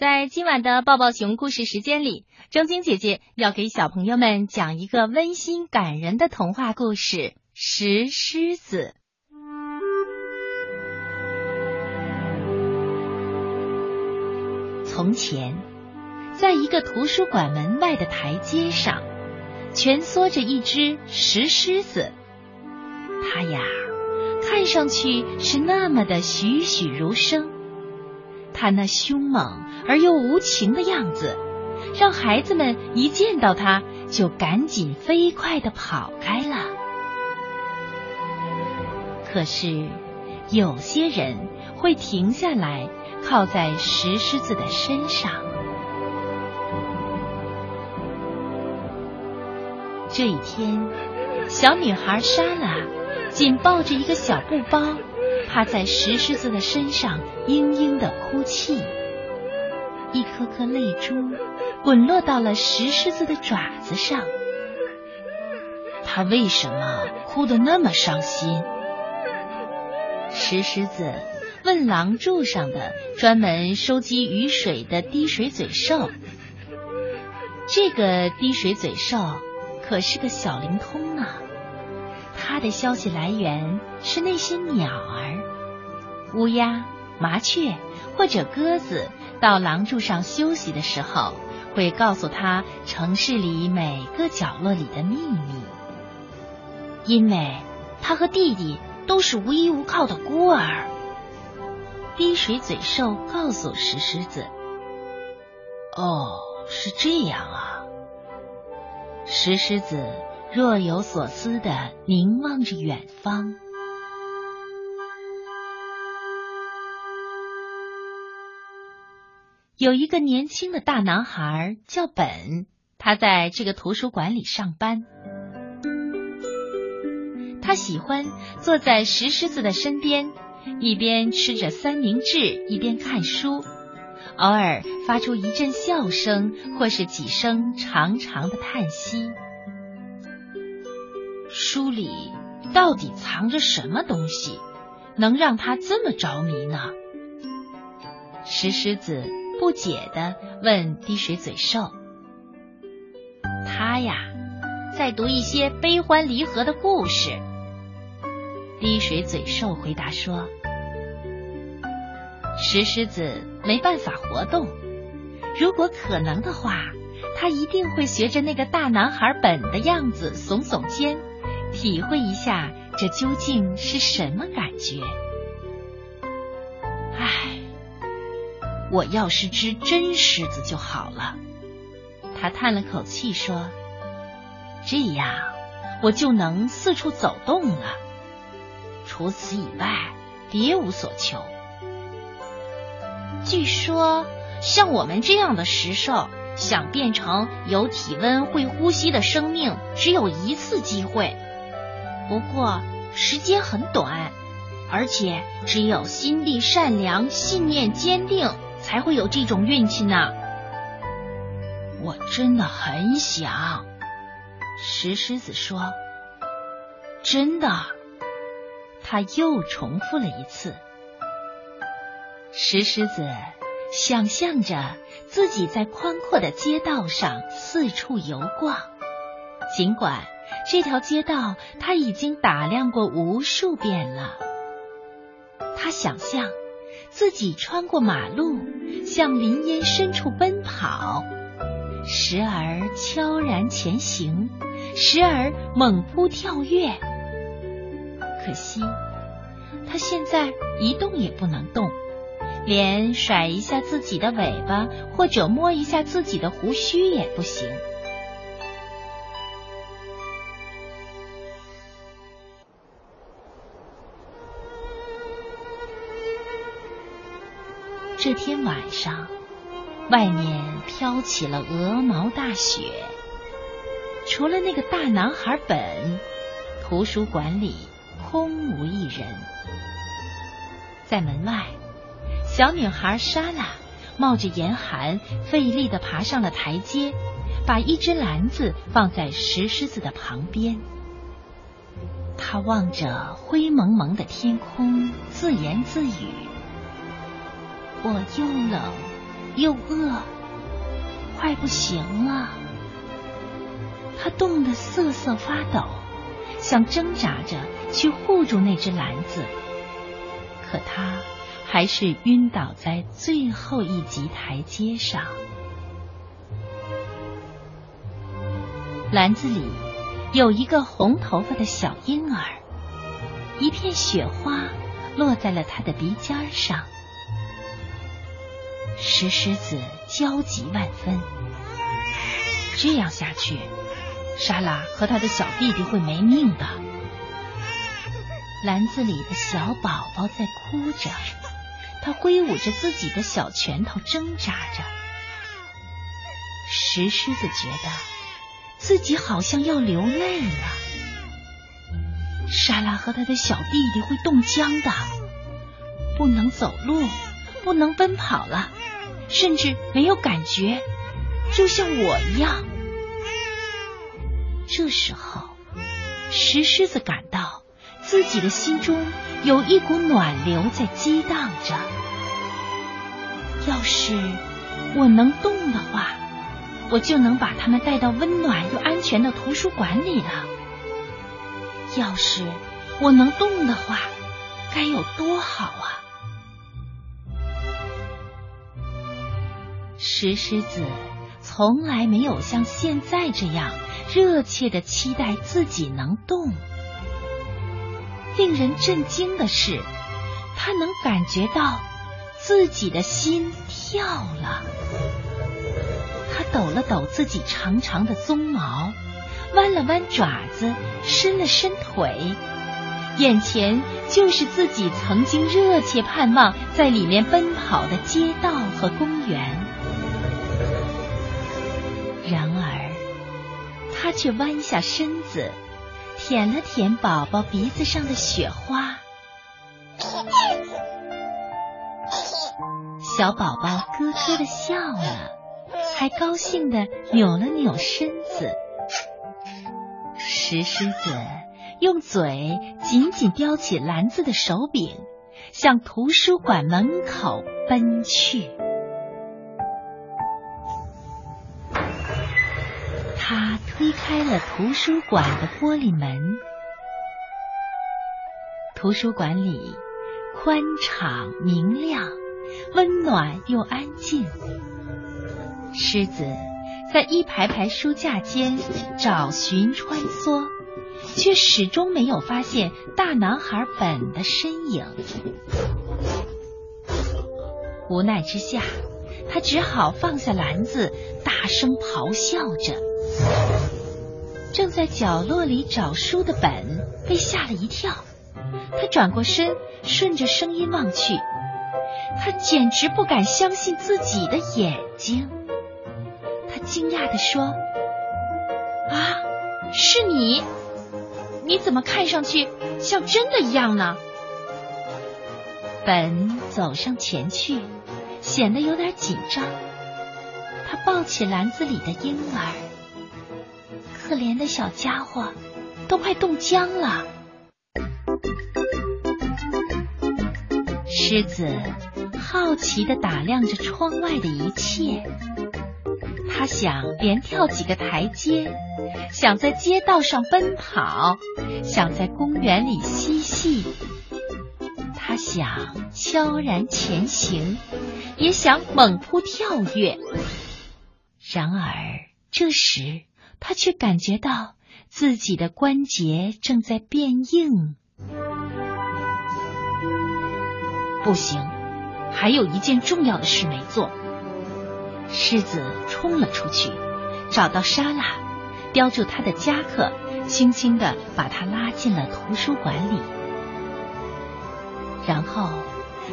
在今晚的抱抱熊故事时间里，正晶姐姐要给小朋友们讲一个温馨感人的童话故事《石狮子》。从前，在一个图书馆门外的台阶上，蜷缩着一只石狮子。它呀，看上去是那么的栩栩如生。他那凶猛而又无情的样子，让孩子们一见到他就赶紧飞快的跑开了。可是，有些人会停下来，靠在石狮子的身上。这一天，小女孩莎拉紧抱着一个小布包。趴在石狮子的身上，嘤嘤的哭泣，一颗颗泪珠滚落到了石狮子的爪子上。他为什么哭得那么伤心？石狮子问廊柱上的专门收集雨水的滴水嘴兽。这个滴水嘴兽可是个小灵通啊。他的消息来源是那些鸟儿，乌鸦、麻雀或者鸽子到廊柱上休息的时候，会告诉他城市里每个角落里的秘密。因为他和弟弟都是无依无靠的孤儿。滴水嘴兽告诉石狮子：“哦，是这样啊。”石狮子。若有所思的凝望着远方。有一个年轻的大男孩叫本，他在这个图书馆里上班。他喜欢坐在石狮子的身边，一边吃着三明治，一边看书，偶尔发出一阵笑声，或是几声长长的叹息。书里到底藏着什么东西，能让他这么着迷呢？石狮子不解的问滴水嘴兽：“他呀，在读一些悲欢离合的故事。”滴水嘴兽回答说：“石狮子没办法活动，如果可能的话，他一定会学着那个大男孩本的样子耸耸肩。”体会一下，这究竟是什么感觉？唉，我要是只真狮子就好了。他叹了口气说：“这样我就能四处走动了。除此以外，别无所求。据说，像我们这样的石兽，想变成有体温、会呼吸的生命，只有一次机会。”不过时间很短，而且只有心地善良、信念坚定，才会有这种运气呢。我真的很想，石狮子说：“真的。”他又重复了一次。石狮子想象着自己在宽阔的街道上四处游逛，尽管。这条街道他已经打量过无数遍了。他想象自己穿过马路，向林荫深处奔跑，时而悄然前行，时而猛扑跳跃。可惜他现在一动也不能动，连甩一下自己的尾巴或者摸一下自己的胡须也不行。这天晚上，外面飘起了鹅毛大雪。除了那个大男孩本，图书馆里空无一人。在门外，小女孩莎拉冒着严寒，费力的爬上了台阶，把一只篮子放在石狮子的旁边。她望着灰蒙蒙的天空，自言自语。我又冷又饿，快不行了。他冻得瑟瑟发抖，想挣扎着去护住那只篮子，可他还是晕倒在最后一级台阶上。篮子里有一个红头发的小婴儿，一片雪花落在了他的鼻尖上。石狮子焦急万分，这样下去，莎拉和他的小弟弟会没命的。篮子里的小宝宝在哭着，他挥舞着自己的小拳头挣扎着。石狮子觉得。自己好像要流泪了。莎拉和他的小弟弟会冻僵的，不能走路，不能奔跑了，甚至没有感觉，就像我一样。这时候，石狮子感到自己的心中有一股暖流在激荡着。要是我能动的话。我就能把他们带到温暖又安全的图书馆里了。要是我能动的话，该有多好啊！石狮子从来没有像现在这样热切的期待自己能动。令人震惊的是，他能感觉到自己的心跳了。他抖了抖自己长长的鬃毛，弯了弯爪子，伸了伸腿，眼前就是自己曾经热切盼望在里面奔跑的街道和公园。然而，他却弯下身子，舔了舔宝宝鼻子上的雪花。小宝宝咯咯的笑了。还高兴的扭了扭身子，石狮子用嘴紧紧叼起篮子的手柄，向图书馆门口奔去。推开了图书馆的玻璃门，图书馆里宽敞明亮，温暖又安静。狮子在一排排书架间找寻穿梭，却始终没有发现大男孩本的身影。无奈之下，他只好放下篮子，大声咆哮着。正在角落里找书的本被吓了一跳，他转过身，顺着声音望去，他简直不敢相信自己的眼睛。他惊讶地说：“啊，是你？你怎么看上去像真的一样呢？”本走上前去，显得有点紧张。他抱起篮子里的婴儿，可怜的小家伙，都快冻僵了。狮子好奇的打量着窗外的一切。他想连跳几个台阶，想在街道上奔跑，想在公园里嬉戏。他想悄然前行，也想猛扑跳跃。然而这时，他却感觉到自己的关节正在变硬。不行，还有一件重要的事没做。狮子冲了出去，找到莎拉，叼住他的夹克，轻轻的把他拉进了图书馆里。然后，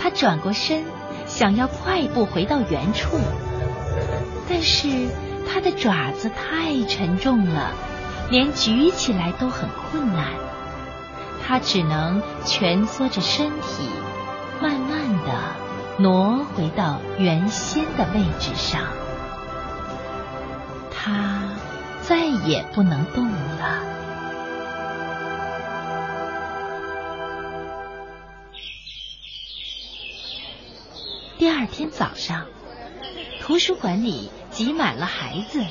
他转过身，想要快步回到原处，但是他的爪子太沉重了，连举起来都很困难。他只能蜷缩着身体，慢慢的。挪回到原先的位置上，他再也不能动了。第二天早上，图书馆里挤满了孩子，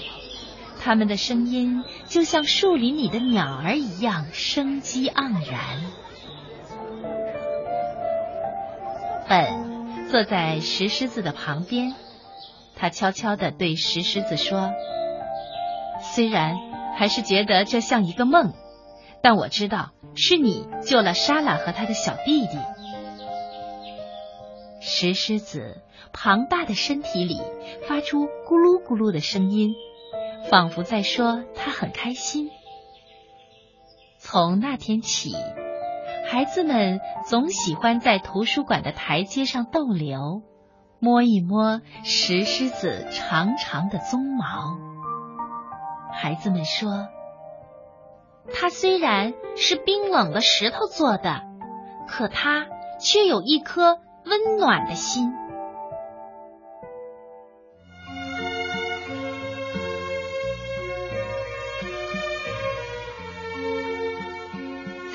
他们的声音就像树林里的鸟儿一样生机盎然。本坐在石狮子的旁边，他悄悄地对石狮子说：“虽然还是觉得这像一个梦，但我知道是你救了莎拉和他的小弟弟。”石狮子庞大的身体里发出咕噜咕噜的声音，仿佛在说他很开心。从那天起，孩子们总喜欢在图书馆的台阶上逗留，摸一摸石狮子长长的鬃毛。孩子们说，它虽然是冰冷的石头做的，可它却有一颗。温暖的心，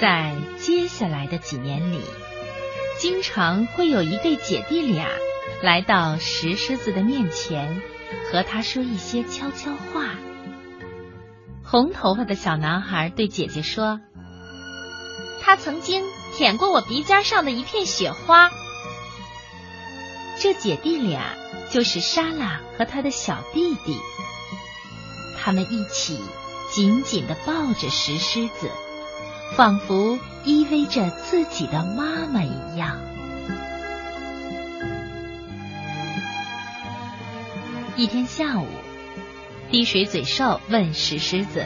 在接下来的几年里，经常会有一对姐弟俩来到石狮子的面前，和他说一些悄悄话。红头发的小男孩对姐姐说：“他曾经舔过我鼻尖上的一片雪花。”这姐弟俩就是莎拉和他的小弟弟，他们一起紧紧的抱着石狮子，仿佛依偎着自己的妈妈一样。一天下午，滴水嘴兽问石狮子：“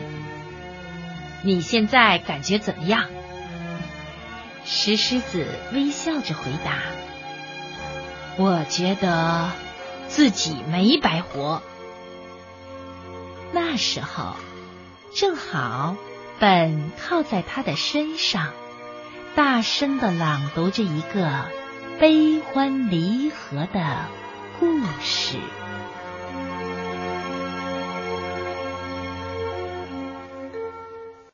你现在感觉怎么样？”石狮子微笑着回答。我觉得自己没白活。那时候正好，本靠在他的身上，大声的朗读着一个悲欢离合的故事。